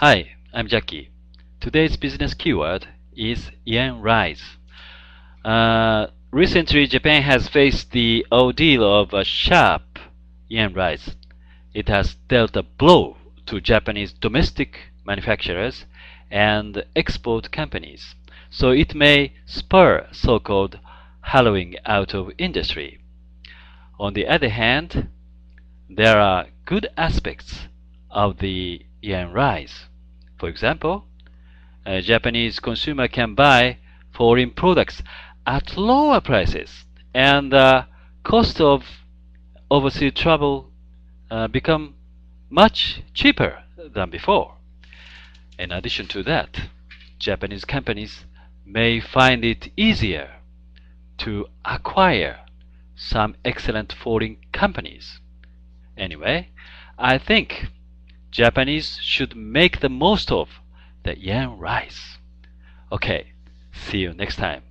Hi, I'm Jackie. Today's business keyword is yen rise. Uh, recently, Japan has faced the ordeal of a sharp yen rise. It has dealt a blow to Japanese domestic manufacturers and export companies, so it may spur so-called hollowing out of industry. On the other hand, there are good aspects of the yen rise. For example, a Japanese consumer can buy foreign products at lower prices and the cost of overseas travel uh, become much cheaper than before. In addition to that, Japanese companies may find it easier to acquire some excellent foreign companies. Anyway, I think Japanese should make the most of the yen rise. Okay, see you next time.